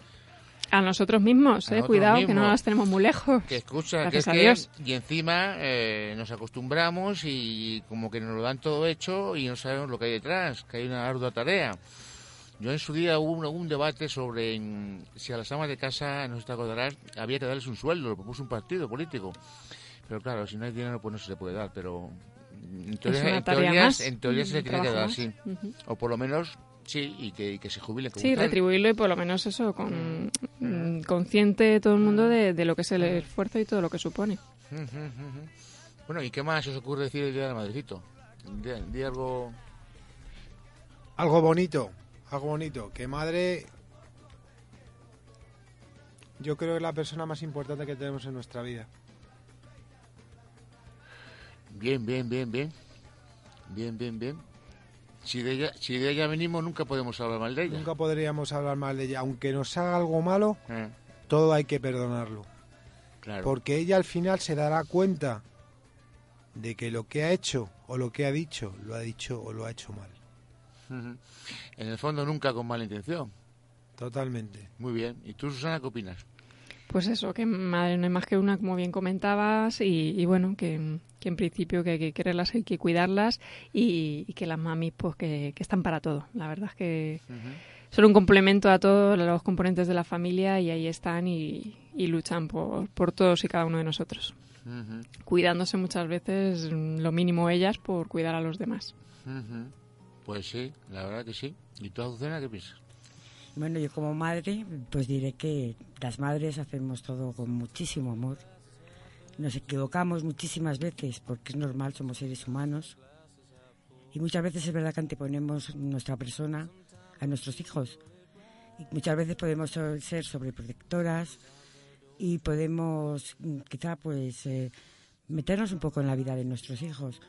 A nosotros mismos, A eh, nosotros cuidado, que no las tenemos muy lejos. Que escucha, que Gracias es a que- Dios. y encima eh, nos acostumbramos y como que nos lo dan todo hecho y no sabemos lo que hay detrás, que hay una ardua tarea. Yo en su día hubo un, un debate sobre mm, si a las amas de casa, no te acordarás, había que darles un sueldo, lo propuso un partido político. Pero claro, si no hay dinero, pues no se le puede dar, pero mm, en teoría, en más, en teoría se le tiene que dar, sí. O por lo menos, sí, y que, y que se jubilen. como Sí, tal. retribuirlo y por lo menos eso, con mm, consciente todo el mundo de, de lo que es el esfuerzo y todo lo que supone. Bueno, ¿y qué más os ocurre decir el Día del Madrecito? Di, di algo... Algo bonito, algo bonito. Que madre, yo creo que es la persona más importante que tenemos en nuestra vida. Bien, bien, bien, bien. Bien, bien, bien. Si de ella, si de ella venimos, nunca podemos hablar mal de ella. Nunca podríamos hablar mal de ella. Aunque nos haga algo malo, Eh, todo hay que perdonarlo. claro. Porque ella al final se dará cuenta de que lo que ha hecho o lo que ha dicho, lo ha dicho o lo ha hecho mal. En el fondo, nunca con mala intención. Totalmente. Muy bien. ¿Y tú, Susana, qué opinas? Pues eso, que madre no hay más que una, como bien comentabas, y, y bueno, que, que en principio que hay que quererlas, hay que cuidarlas, y, y que las mamis, pues que, que están para todo. La verdad es que son un complemento a todos los componentes de la familia y ahí están y, y luchan por, por todos y cada uno de nosotros. Cuidándose muchas veces lo mínimo ellas por cuidar a los demás. Pues sí, la verdad que sí. ¿Y tú, Azucena, qué piensas? Bueno, yo como madre, pues diré que las madres hacemos todo con muchísimo amor. Nos equivocamos muchísimas veces porque es normal, somos seres humanos. Y muchas veces es verdad que anteponemos nuestra persona a nuestros hijos. Y muchas veces podemos ser sobreprotectoras y podemos mm, quizá pues eh, meternos un poco en la vida de nuestros hijos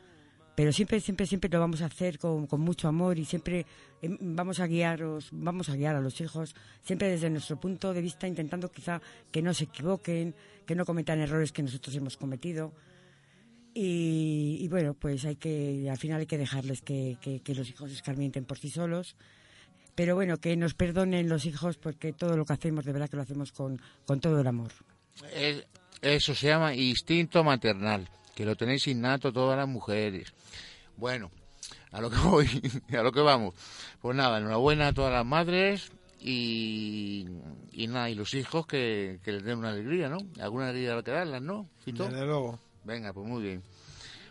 pero siempre siempre siempre lo vamos a hacer con, con mucho amor y siempre em, vamos a guiaros vamos a guiar a los hijos siempre desde nuestro punto de vista intentando quizá que no se equivoquen que no cometan errores que nosotros hemos cometido. Y, bueno pues hay que al final hay que dejarles que, que- los hijos escarmienten por sí solos. Pero bueno que nos perdonen los hijos porque todo lo que hacemos de verdad que lo hacemos con, con todo el amor. Es- eso se llama instinto maternal, que lo tenéis innato todas las mujeres. Bueno, a lo que voy, a lo que vamos. Pues nada, enhorabuena a todas las madres y, y nada, y los hijos que, que les den una alegría, ¿no? Alguna alegría habrá que darlas, ¿no? Fito? Desde luego. Venga, pues muy bien.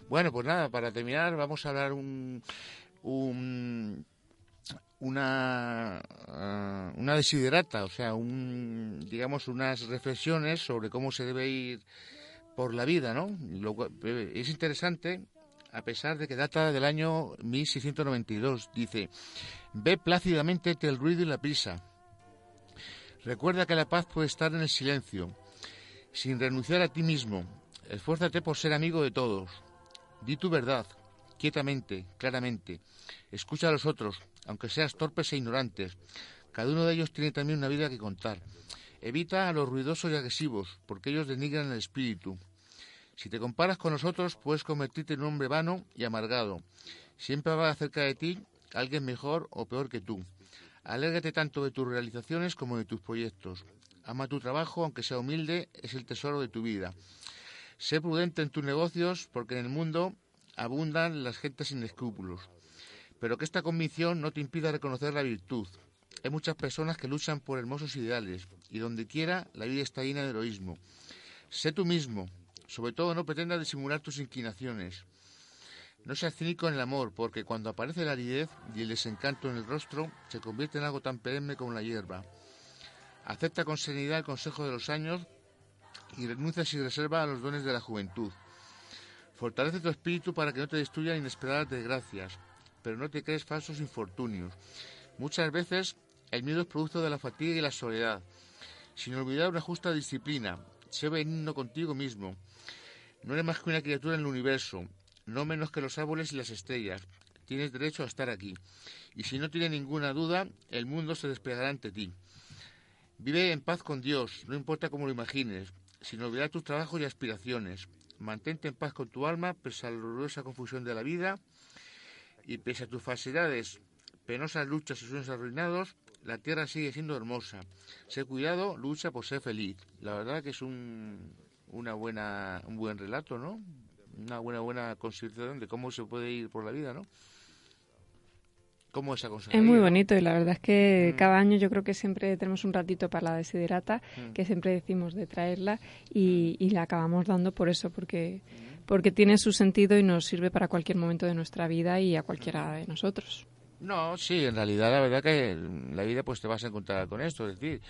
Bueno, pues nada, para terminar vamos a hablar un, un una ah, una desiderata, o sea, un digamos unas reflexiones sobre cómo se debe ir por la vida, ¿no? Lo eh, es interesante a pesar de que data del año 1692, dice: "Ve plácidamente el ruido y la prisa. Recuerda que la paz puede estar en el silencio, sin renunciar a ti mismo. Esfuérzate por ser amigo de todos. Di tu verdad, quietamente, claramente. Escucha a los otros, aunque seas torpes e ignorantes. Cada uno de ellos tiene también una vida que contar. Evita a los ruidosos y agresivos, porque ellos denigran el espíritu. Si te comparas con nosotros, puedes convertirte en un hombre vano y amargado. Siempre habrá cerca de ti alguien mejor o peor que tú. Alégate tanto de tus realizaciones como de tus proyectos. Ama tu trabajo, aunque sea humilde, es el tesoro de tu vida. Sé prudente en tus negocios, porque en el mundo abundan las gentes sin escrúpulos. Pero que esta convicción no te impida reconocer la virtud. Hay muchas personas que luchan por hermosos ideales, y donde quiera la vida está llena de heroísmo. Sé tú mismo. Sobre todo no pretendas disimular tus inclinaciones. No seas cínico en el amor, porque cuando aparece la aridez y el desencanto en el rostro, se convierte en algo tan perenne como la hierba. Acepta con serenidad el consejo de los años y renuncia sin reserva a los dones de la juventud. Fortalece tu espíritu para que no te destruyan inesperadas desgracias, pero no te crees falsos infortunios. Muchas veces el miedo es producto de la fatiga y la soledad. Sin olvidar una justa disciplina, sé benigno contigo mismo. No eres más que una criatura en el universo, no menos que los árboles y las estrellas. Tienes derecho a estar aquí. Y si no tienes ninguna duda, el mundo se desplegará ante ti. Vive en paz con Dios, no importa cómo lo imagines, sin olvidar tus trabajos y aspiraciones. Mantente en paz con tu alma, pese a la dolorosa confusión de la vida, y pese a tus falsedades, penosas luchas y sueños arruinados, la tierra sigue siendo hermosa. Sé cuidado, lucha por ser feliz. La verdad que es un, una buena, un buen relato, ¿no? Una buena, buena consideración de cómo se puede ir por la vida, ¿no? ¿Cómo es Es muy bonito y la verdad es que cada año yo creo que siempre tenemos un ratito para la desiderata, Mm. que siempre decimos de traerla y, y la acabamos dando por eso, porque, porque tiene su sentido y nos sirve para cualquier momento de nuestra vida y a cualquiera de nosotros. No, sí, en realidad la verdad que en la vida pues te vas a encontrar con esto, es decir,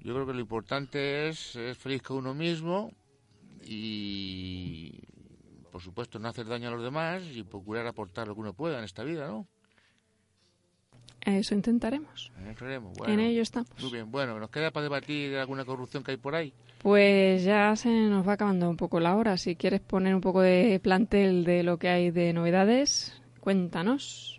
yo creo que lo importante es ser feliz con uno mismo y por supuesto no hacer daño a los demás y procurar aportar lo que uno pueda en esta vida, ¿no? Eso intentaremos. Haremos, En ello estamos. Muy bien, bueno, nos queda para debatir alguna corrupción que hay por ahí. Pues ya se nos va acabando un poco la hora. Si quieres poner un poco de plantel de lo que hay de novedades, cuéntanos.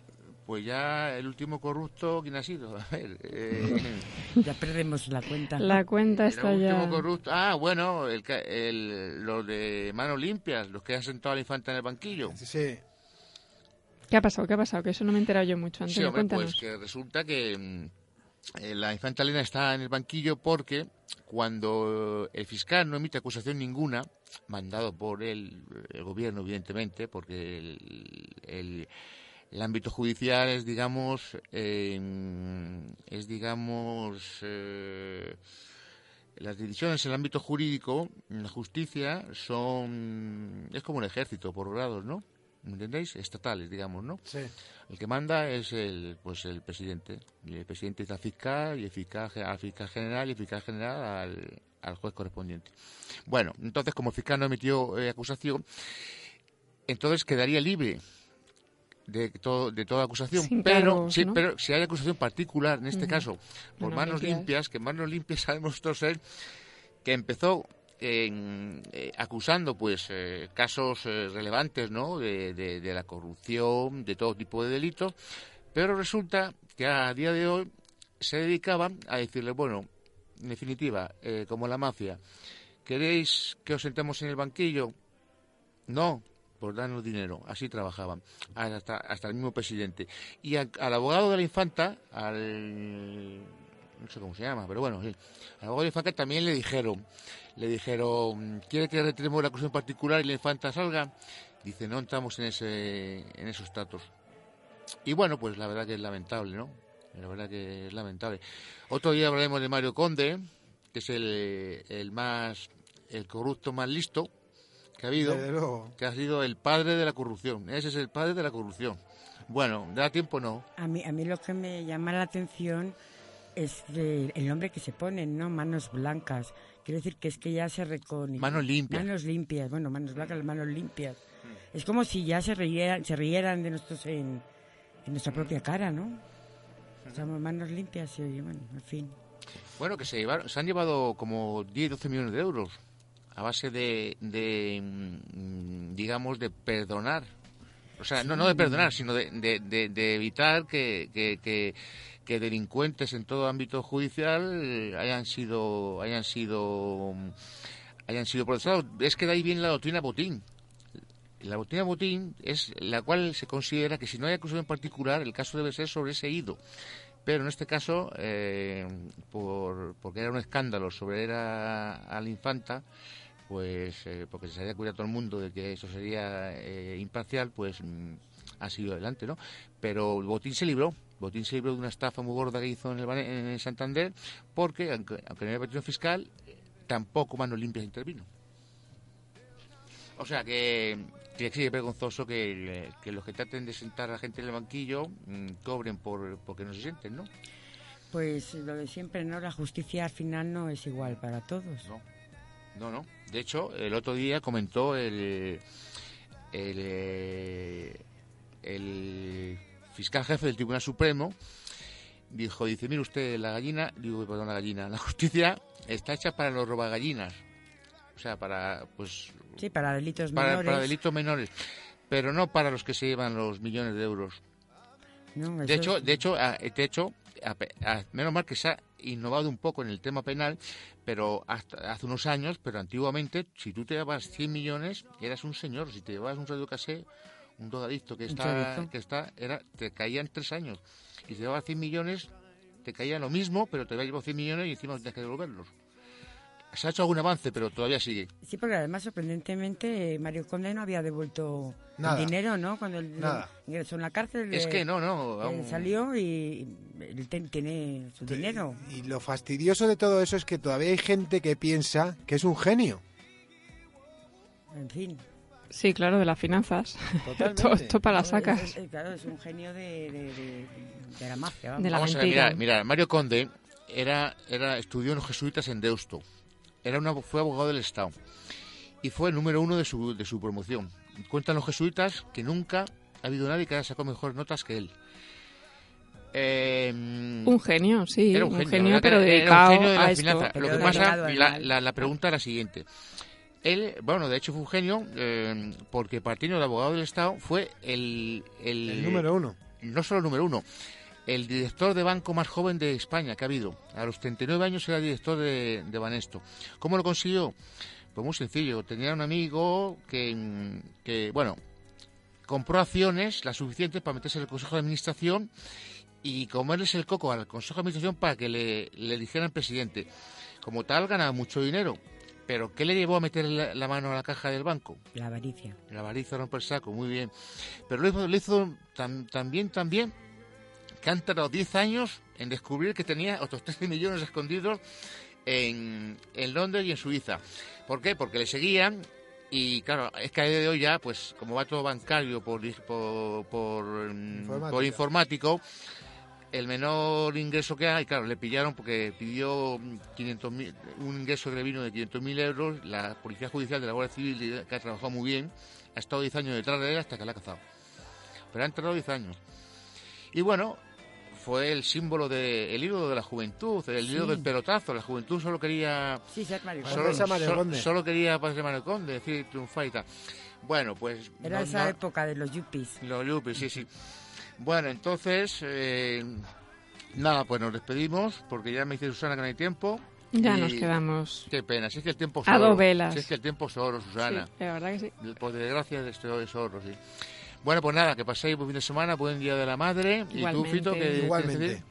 Pues ya el último corrupto, ¿quién ha sido? A ver, eh, Ya perdemos la cuenta. La cuenta el está último ya. corrupto. Ah, bueno, el, ca- el, los de manos limpias, los que han sentado a la infanta en el banquillo. Sí. ¿Qué ha pasado? ¿Qué ha pasado? Que eso no me he enterado yo mucho. Sí, Antonio, hombre, cuéntanos. pues que resulta que mm, eh, la infanta Elena está en el banquillo porque cuando el fiscal no emite acusación ninguna, mandado por el, el gobierno, evidentemente, porque el, el- el ámbito judicial es, digamos, eh, es, digamos, eh, las decisiones en el ámbito jurídico, en la justicia, son, es como un ejército por grados, ¿no? ¿Me entendéis? Estatales, digamos, ¿no? Sí. El que manda es el, pues el presidente. Y el presidente es al fiscal, y el fiscal al fiscal general, y el fiscal general al, al juez correspondiente. Bueno, entonces, como el fiscal no emitió eh, acusación, entonces quedaría libre de, todo, de toda acusación. Sin pero, cargos, sí, ¿no? pero si hay acusación particular, en este caso, por Manos manos limpias. limpias, que manos limpias sabemos nosotros ser que empezó en, eh, acusando pues eh, casos eh, relevantes ¿no? de, de- de la corrupción, de todo tipo de delitos, pero resulta que a día de hoy se dedicaba a decirle, bueno, en definitiva, eh, como la mafia, ¿queréis que os sentemos en el banquillo? No, por darnos dinero. Así trabajaban, hasta, hasta el mismo presidente. Y a- al abogado de la infanta, al... no sé cómo se llama, pero bueno, sí, al abogado de la infanta también le dijeron, le dijeron, ¿quiere que retiremos la acusación particular y la infanta salga? Dice, no entramos en, ese, en esos tratos. Y bueno, pues la verdad que es lamentable, ¿no? La verdad que es lamentable. Otro día hablaremos de Mario Conde, que es el, el más, el corrupto más listo que ha habido, que ha sido el padre de la corrupción. Ese es el padre de la corrupción. Bueno, da tiempo no. A mí, a mí lo que me llama la atención es de- el nombre que se ponen, ¿no? Manos blancas. Quiere decir que es que ya se reconoce. Manos limpias. Manos limpias, bueno, manos blancas, manos limpias. Es como si ya se rieran, se rieran de nosotros en, en nuestra propia cara, ¿no? Estamos manos limpias y bueno, en fin. Bueno, que se, llevaron, se han llevado como 10, 12 millones de euros a base de, de, mm, digamos, de perdonar. O sea, no, no de perdonar, sino de, de- evitar que, que, que- que delincuentes en todo ámbito judicial hayan sido, hayan sido, hayan sido procesados. Es que de ahí viene la doctrina Botín. La doctrina Botín es la cual se considera que si no hay acusación particular, el caso debe ser sobreseído. Pero en este caso, eh, por, porque era un escándalo sobre era a la infanta, pues eh, porque se había cuidado todo el mundo de que eso sería eh, imparcial, pues mm, ha sido adelante, ¿no? Pero Botín se libró. Botín se libró de una estafa muy gorda que hizo en el, en el Santander, porque aunque, aunque no había petición fiscal, tampoco Manos Limpias intervino. O sea que, que sí, es vergonzoso que, que los que traten de sentar a la gente en el banquillo mm, cobren por porque no se sienten, ¿no? Pues lo de siempre, ¿no? La justicia al final no es igual para todos. No, no, no. De hecho, el otro día comentó el, el, eh, el fiscal jefe del Tribunal Supremo, dijo, dice, mire usted, la gallina, digo, perdón, la gallina, la justicia está hecha para los robagallinas. O sea, para, pues, Sí, para delitos para, menores. para delitos menores, pero no para los que se llevan los millones de euros. No, De hecho, es- de hecho, de hecho, a pe- a- menos mal que se ha innovado un poco en el tema penal, pero hasta hace unos años, pero antiguamente, si tú te llevabas 100 millones, eras un señor. Si te llevabas un radio casé, un drogadicto que está, que está, era, te caían tres años. Y si te llevabas 100 millones, te caía lo mismo, pero te había llevado 100 millones y encima tienes que devolverlos. Se ha hecho algún avance, pero todavía sigue. Sí, porque además, sorprendentemente, Mario Conde no había devuelto Nada. el dinero, ¿no? Cuando él Nada. ingresó en la cárcel. Es eh, que no, no, él aún- salió y él te- tiene su dinero. Y lo fastidioso de todo eso es que todavía hay gente que piensa que es un genio. En fin. Sí, claro, de las finanzas. Totalmente. Esto, esto para las sacas. es- es- claro, es un genio de, de, de- de la mafia. vamos. De la Vamos a ver, mira, mira, Mario Conde era, era, estudió en los jesuitas en Deusto. Era una, fue abogado del Estado. Y fue el número uno de su, de su promoción. Cuentan los jesuitas que nunca ha habido nadie que haya sacado mejores notas que él. Eh, Un genio, sí, era un genio, la verdad que pero era un dedicado genio de la a esto. finanza. Lo que pasa, la, mal. la, la pregunta era la siguiente. Él, bueno, de hecho fue un genio eh, porque partiendo de abogado del Estado fue el, el, El número uno. no solo el número uno, el director de banco más joven de España que ha habido. A los 39 años era director de, de Banesto. ¿Cómo lo consiguió? Pues muy sencillo. Tenía un amigo que, que, bueno, compró acciones las suficientes para meterse en el Consejo de Administración y comerles el coco al Consejo de Administración para que le, le dijeran presidente. Como tal, ganaba mucho dinero. Pero ¿qué le llevó a meter la, la mano a la caja del banco? La avaricia. La avaricia rompe el saco, muy bien. Pero lo hizo, lo hizo tan, también, también, que han tardado 10 años en descubrir que tenía otros 13 millones escondidos en, en Londres y en Suiza. ¿Por qué? Porque le seguían y claro, es que a día de hoy ya, pues como va todo bancario por, por, por, mm, por informático, el menor ingreso que hay, claro, le pillaron porque pidió 500 un ingreso que vino de 500.000 euros. La Policía Judicial de la Guardia Civil, que ha trabajado muy bien, ha estado 10 años detrás de él hasta que la ha cazado. Pero han tardado 10 años. Y bueno, fue el símbolo del el ídolo de la juventud, el Sí. ídolo del pelotazo. La juventud solo quería Sí, ser Mario solo, solo- Conde. solo quería pasar Mario Conde, decir triunfar y tal. Bueno, pues Era no- esa no- época de los yuppies. los yuppies, sí, sí. Bueno, entonces, eh, nada, pues nos despedimos, porque ya me dice Susana que no hay tiempo. Ya y- nos quedamos. Qué pena, si es que el tiempo es A oro. dos velas. Si es que el tiempo es oro, Susana. Sí, la verdad que sí. Por desgracia, este es oro, sí. Bueno, pues nada, que paséis buen fin de semana, buen día de la madre. Y tú. Fito, que Igualmente.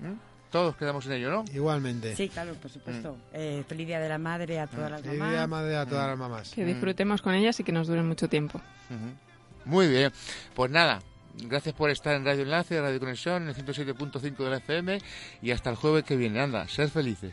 ¿Mm? Todos quedamos en ello, ¿no? Igualmente. Sí, claro, por supuesto. Eh, feliz día de la madre a todas las Feliz mamás. día madre a todas las mamás. Que disfrutemos con ellas y que nos duren mucho tiempo. Muy bien. Pues nada, gracias por estar en Radio Enlace, Radio Conexión, en el 107.5 de la FM y hasta el jueves que viene. Anda, ser felices.